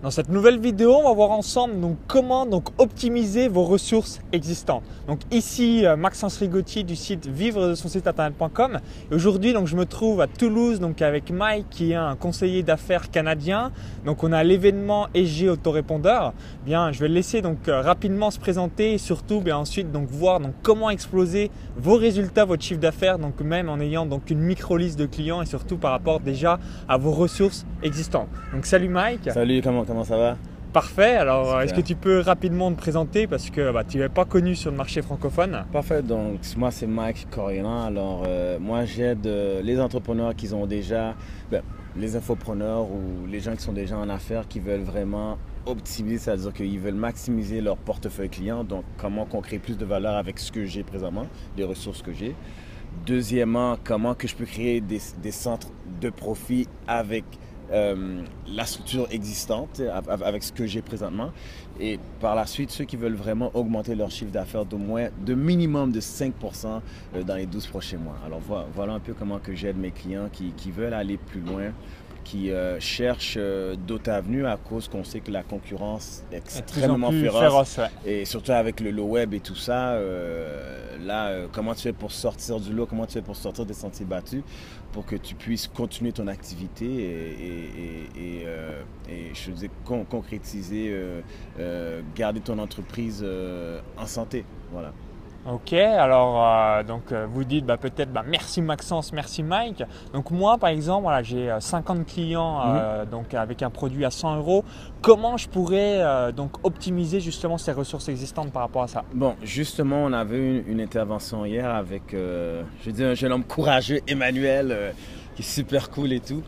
Dans cette nouvelle vidéo, on va voir ensemble donc, comment donc, optimiser vos ressources existantes. Donc ici, euh, Maxence Rigotti du site vivre de son site internet.com. Aujourd'hui, donc, je me trouve à Toulouse donc, avec Mike qui est un conseiller d'affaires canadien. Donc on a l'événement EG autorépondeur. Bien, je vais le laisser donc euh, rapidement se présenter et surtout bien, ensuite donc, voir donc, comment exploser vos résultats, votre chiffre d'affaires, donc même en ayant donc une micro liste de clients et surtout par rapport déjà à vos ressources existantes. Donc salut Mike. Salut, comment comment ça va Parfait. Alors, est-ce que tu peux rapidement te présenter parce que bah, tu n'es pas connu sur le marché francophone Parfait. Donc, moi, c'est Mike Corian. Alors, euh, moi, j'aide euh, les entrepreneurs qui ont déjà, ben, les infopreneurs ou les gens qui sont déjà en affaires qui veulent vraiment optimiser, c'est-à-dire qu'ils veulent maximiser leur portefeuille client. Donc, comment qu'on crée plus de valeur avec ce que j'ai présentement, les ressources que j'ai. Deuxièmement, comment que je peux créer des, des centres de profit avec euh, la structure existante avec ce que j'ai présentement. Et par la suite, ceux qui veulent vraiment augmenter leur chiffre d'affaires d'au moins, de minimum de 5% euh, dans les 12 prochains mois. Alors voilà, un peu comment que j'aide mes clients qui, qui veulent aller plus loin qui euh, cherchent euh, d'autres avenues à cause qu'on sait que la concurrence est extrêmement féroce. Et surtout avec le, web et tout ça, euh, là, comment tu fais pour sortir du lot, comment tu fais pour sortir des sentiers battus pour que tu puisses continuer ton activité et, et, je dis concrétiser, garder ton entreprise en santé. Voilà. Ok, alors euh, donc euh, vous dites bah, peut-être bah, merci Maxence, merci Mike. Donc moi par exemple, voilà, j'ai 50 euh, clients mhm. donc avec un produit à 100 euros. Comment je pourrais donc optimiser justement ces ressources existantes par rapport à ça? Bon, justement, on avait une, une intervention hier avec, je dis un jeune homme courageux, Emmanuel, qui est super cool et tout.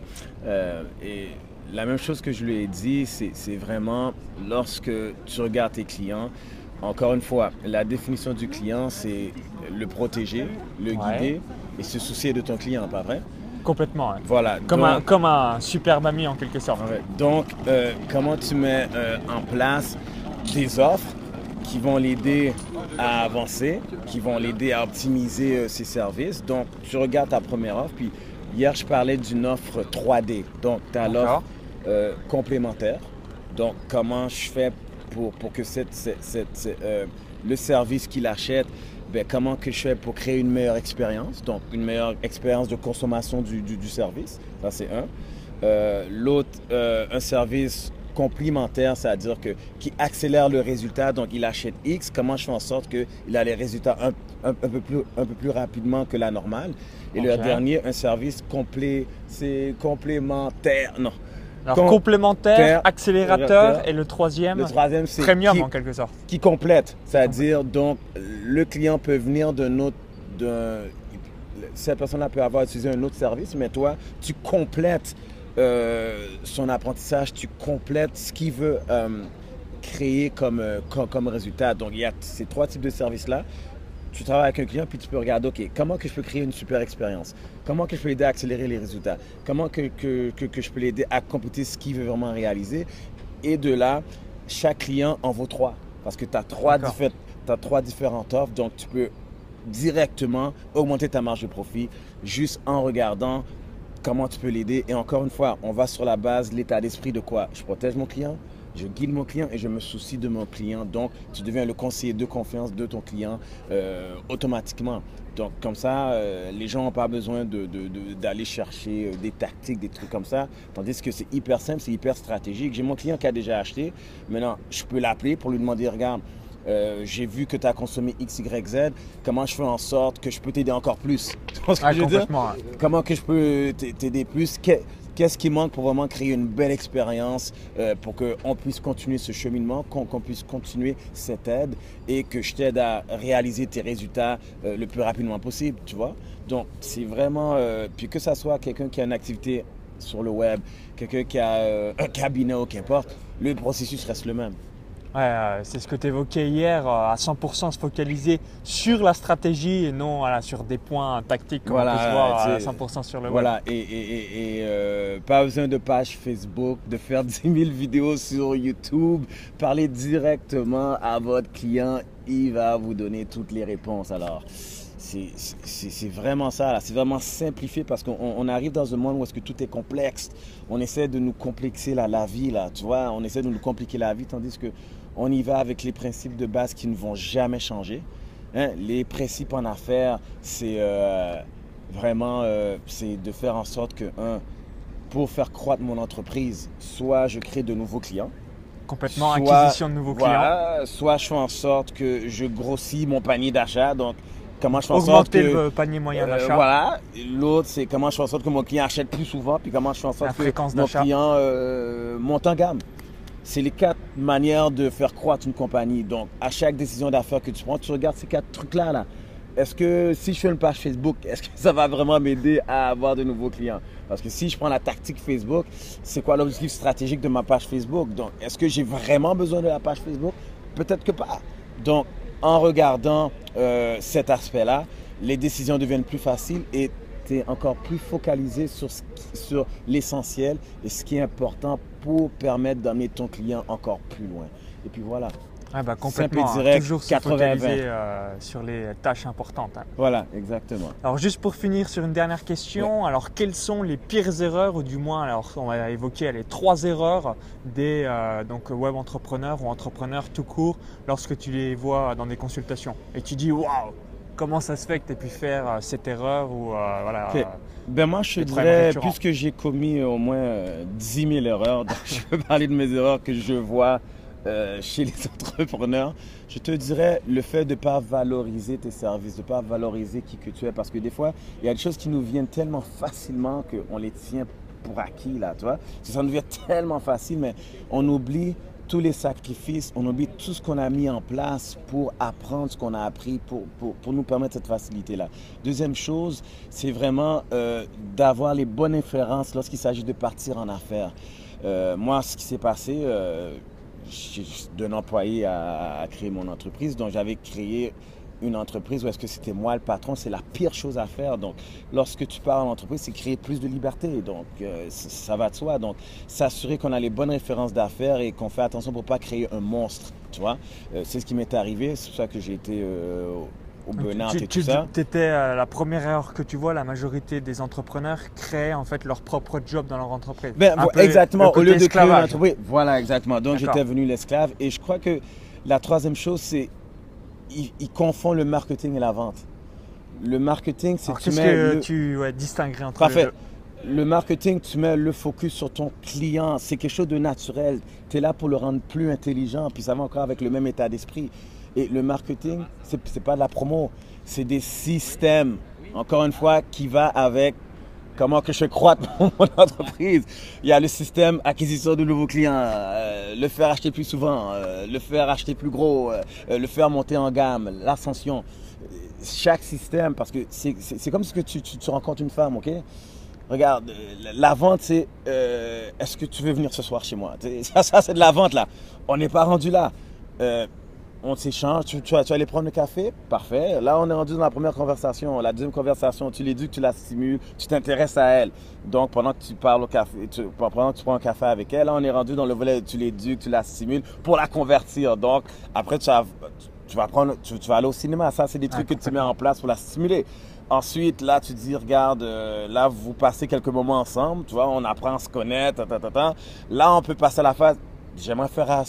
et la même chose que je lui ai dit, c'est vraiment lorsque tu regardes tes clients, encore une fois, la définition du client, c'est le protéger, le guider et se soucier de ton client, pas vrai? Complètement. Voilà. Comme, un, comme un super ami en quelque sorte. Donc, euh, comment tu mets euh, en place des offres qui vont l'aider à avancer, qui vont l'aider à optimiser euh, ses services? Donc, tu regardes ta première offre. Puis, hier, je parlais d'une offre 3D. Donc, tu as l'offre complémentaire. Donc, comment je fais pour, pour que cette, cette, euh, le service qu'il achète, ben, comment que je fais pour créer une meilleure expérience, donc une meilleure expérience de consommation du, du, ça c'est un. Euh, l'autre, euh, un service complémentaire, c'est-à-dire que qui accélère le résultat, donc il achète X, comment je fais en sorte qu'il a les résultats un, un, peu plus, un peu plus rapidement que la normale. Et le dernier, un service c'est complémentaire, non, alors complémentaire, accélérateur et le troisième, le troisième c'est premium en quelque sorte. Qui complète, c'est-à-dire donc le client peut venir d'un autre, cette personne-là peut avoir utilisé un autre service, mais toi tu complètes euh, son apprentissage, tu complètes ce qu'il veut euh, créer comme, euh, comme, comme, résultat. Donc il y a ces trois types de services-là tu travailles avec un client, puis tu peux regarder, OK, comment que je peux créer une super expérience? Comment que je peux l'aider à accélérer les résultats? Comment que, que, que, je peux l'aider à compléter ce qu'il veut vraiment réaliser? Et de là, chaque client en vaut trois. Parce que tu as, trois as trois différentes offres, donc tu peux directement augmenter ta marge de profit juste en regardant comment tu peux l'aider. Et encore une fois, on va sur la base, l'état d'esprit de quoi? Je protège mon client, je guide mon client et je me soucie de mon client. Donc, tu deviens le conseiller de confiance de ton client euh, automatiquement. Donc, comme ça, euh, les gens n'ont pas besoin d'aller chercher euh, des tactiques, des trucs comme ça. Tandis que c'est hyper simple, c'est hyper stratégique. J'ai mon client qui a déjà acheté. Maintenant, je peux l'appeler pour lui demander, regarde, j'ai vu que tu as consommé X, Y, Z. Comment je fais en sorte que je peux t'aider encore plus? Tu vois ce que je veux dire? Comment que je peux t'aider plus? Qu'est-ce qui manque pour vraiment créer une belle expérience euh, pour qu'on puisse continuer ce cheminement, qu'on puisse continuer cette aide et que je t'aide à réaliser tes résultats euh, le plus rapidement possible, tu vois? Donc, c'est vraiment, euh, puis que ça soit quelqu'un qui a une activité sur le web, quelqu'un qui a un cabinet ou qu'importe, le processus reste le même. Ouais, euh, c'est ce que tu évoquais hier, euh, à 100% se focaliser sur la stratégie et non sur des points tactiques comme voilà, on peut voir à 100% sur le web. Voilà, et, et, et, euh, pas besoin de page Facebook, de faire 10 000 vidéos sur YouTube, parler directement à votre client, il va vous donner toutes les réponses. Alors, c'est vraiment ça, c'est vraiment simplifié parce qu'on arrive dans un monde où est-ce que tout est complexe. On essaie de nous complexer la, la vie, là, tu vois, on essaie de nous compliquer la vie, tandis que on y va avec les principes de base qui ne vont jamais changer. Hein. Les principes en affaires, c'est euh, vraiment euh, c'est de faire en sorte que, un, pour faire croître mon entreprise, soit je crée de nouveaux clients, complètement acquisition de nouveaux clients. Soit je fais en sorte que je grossis mon panier d'achat. Donc, comment je fais en sorte que le panier moyen euh, d'achat. voilà. L'autre, c'est comment je fais en sorte que mon client achète plus souvent, puis comment je fais en sorte que mon client monte en gamme. C'est les quatre manières de faire croître une compagnie. Donc, à chaque décision d'affaires que tu prends, tu regardes ces quatre trucs-là. Là. Est-ce que si je fais une page Facebook, est-ce que ça va vraiment m'aider à avoir de nouveaux clients? Parce que si je prends la tactique Facebook, c'est quoi l'objectif stratégique de ma page Facebook? Donc, est-ce que j'ai vraiment besoin de la page Facebook? Peut-être que pas. Donc, en regardant euh, cet aspect-là, les décisions deviennent plus faciles et encore plus focalisé sur, sur l'essentiel et ce qui est important pour permettre d'amener ton client encore plus loin. Et puis voilà. Ah bah complètement, Simple direct, toujours se focaliser euh, sur les tâches importantes. Hein. Voilà, exactement. Alors juste pour finir sur une dernière question, alors quelles sont les pires erreurs, ou du moins, alors on va évoquer les trois erreurs des euh, donc web entrepreneurs ou entrepreneurs tout court lorsque tu les vois dans des consultations et tu dis waouh, comment ça se fait que tu aies pu faire euh, cette erreur ou voilà. Ben moi, je te dirais, puisque j'ai commis au moins 10 000 erreurs, donc je peux parler de mes erreurs que je vois euh, chez les entrepreneurs, je te dirais le fait de ne pas valoriser tes services, de ne pas valoriser qui que tu es. Parce que des fois, il y a des choses qui nous viennent tellement facilement qu'on les tient pour acquis, là, tu vois. Ça nous vient tellement facile, mais on oublie tous les sacrifices, on oublie tout ce qu'on a mis en place pour apprendre ce qu'on a appris, pour, nous permettre cette facilité-là. Deuxième chose, c'est vraiment euh, d'avoir les bonnes inférences lorsqu'il s'agit de partir en affaires. Euh, moi, ce qui s'est passé, d'un employé à, créer mon entreprise. Donc, j'avais créé une entreprise où est-ce que c'était moi le patron, c'est la pire chose à faire. Donc, lorsque tu pars en entreprise, c'est créer plus de liberté. Donc, euh, ça va de soi. Donc, s'assurer qu'on a les bonnes références d'affaires et qu'on fait attention pour ne pas créer un monstre. Tu vois, euh, c'est ce qui m'est arrivé. C'est pour ça que j'ai été euh, au burn et tout ça. Tu étais la première erreur que tu vois, la majorité des entrepreneurs créent en fait leur propre job dans leur entreprise. Ben, exactement, au lieu de créer une entreprise. Voilà, exactement. Donc j'étais venu l'esclave. Et je crois que la troisième chose, c'est ils, confondent le marketing et la vente. Le marketing, c'est tu mets que le... tu ouais, distinguerais entre Parfait. Le marketing, tu mets le focus sur ton client. C'est quelque chose de naturel. Tu es là pour le rendre plus intelligent, puis ça va encore avec le même état d'esprit. Et le marketing, ce n'est pas de la promo, c'est des systèmes, encore une fois, qui va avec comment que je crois mon entreprise? Il y a le système acquisition de nouveaux clients, euh, le faire acheter plus souvent, euh, le faire acheter plus gros, euh, le faire monter en gamme, l'ascension. Chaque système, parce que c'est comme si que tu, tu, rencontres une femme, ok? Regarde, la vente, c'est est-ce que tu veux venir ce soir chez moi? Ça c'est de la vente là. On n'est pas rendu là on s'échange, tu, tu, vas, aller prendre le café, parfait. Là, on est rendu dans la première conversation. La deuxième conversation, tu l'éduques, tu la stimules, tu t'intéresses à elle. Donc, pendant que tu parles au café, pendant que tu prends un café avec elle, là, on est rendu dans le volet, tu l'éduques, tu la stimules pour la convertir. Donc, après, tu vas, tu vas, prendre, tu, vas aller au cinéma. Ça, c'est des trucs que tu mets en place pour la stimuler. Ensuite, là, tu dis, regarde, euh, là, vous passez quelques moments ensemble, tu vois, on apprend à se connaître, ta, ta, ta, Là, on peut passer à la phase, j'aimerais faire à,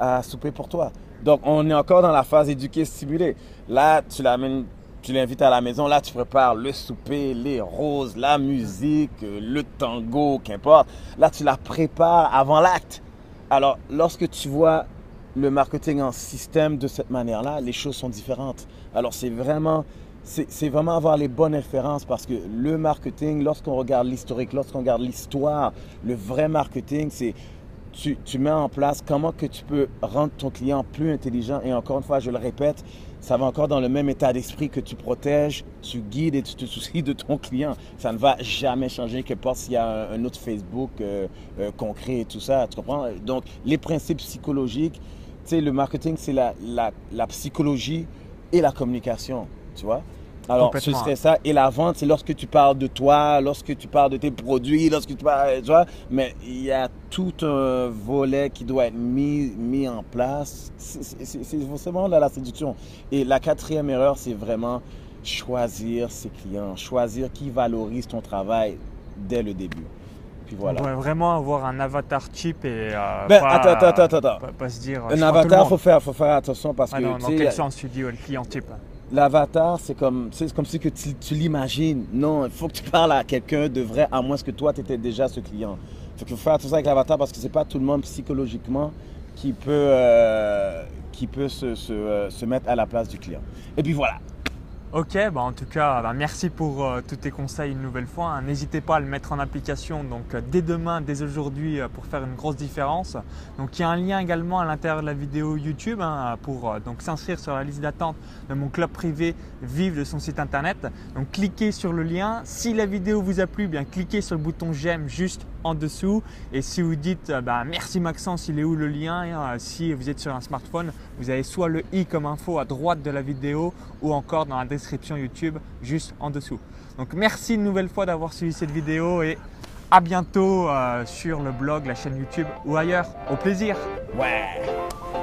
à souper pour toi. Donc, on est encore dans la phase éduquée, stimulée. Là, tu l'amènes, tu l'invites à la maison. Là, tu prépares le souper, les roses, la musique, le tango, qu'importe. Là, tu la prépares avant l'acte. Alors, lorsque tu vois le marketing en système de cette manière-là, les choses sont différentes. Alors, c'est vraiment, c'est vraiment avoir les bonnes références parce que le marketing, lorsqu'on regarde l'historique, lorsqu'on regarde l'histoire, le vrai marketing, c'est tu, mets en place comment que tu peux rendre ton client plus intelligent. Et encore une fois, je le répète, ça va encore dans le même état d'esprit que tu protèges, tu guides et tu te soucies de ton client. Ça ne va jamais changer que pas s'il y a un, autre Facebook euh, euh, concret et tout ça. Tu comprends? Donc, les principes psychologiques, tu sais, le marketing, c'est la, la, la psychologie et la communication, tu vois? Alors, ce serait ça. Et la vente, c'est lorsque tu parles de toi, lorsque tu parles de tes produits, lorsque tu parles, tu vois. Mais il y a tout un volet qui doit être mis, mis en place. C'est vraiment là la séduction. Et la quatrième erreur, c'est vraiment choisir ses clients, choisir qui valorise ton travail dès le début. Puis voilà. On doit vraiment avoir un avatar cheap et euh, Ben, pas, attends, attends, attends, attends. pas- pas se dire. Un tout le avatar, faut faire, faut faire attention parce Ah que non, dans quel sens tu dis le client type l'avatar, c'est comme, c'est comme si que tu, l'imagines. Non, il faut que tu parles à quelqu'un de vrai, à moins que toi, tu étais déjà ce client. Faut qu'il faut faire attention avec l'avatar parce que c'est pas tout le monde psychologiquement qui peut, euh, qui peut se, se, euh, se mettre à la place du client. Et puis voilà. Ok, bah en tout cas, bah merci pour euh, tous tes conseils une nouvelle fois. hein. N'hésitez pas à le mettre en application donc euh, dès demain, dès aujourd'hui euh, pour faire une grosse différence. Donc il y a un lien également à l'intérieur de la vidéo YouTube hein, pour s'inscrire sur la liste d'attente de mon club privé Vive de son site internet. Donc cliquez sur le lien. Si la vidéo vous a plu, bien cliquez sur le bouton j'aime juste en dessous. Et si vous dites euh, bah, merci Maxence, il est où le lien euh, Si vous êtes sur un smartphone, vous avez soit le i comme info à droite de la vidéo ou encore dans la description YouTube juste en dessous. Donc merci une nouvelle fois d'avoir suivi cette vidéo et à bientôt euh, sur le blog, la chaîne YouTube ou ailleurs. Au plaisir Ouais.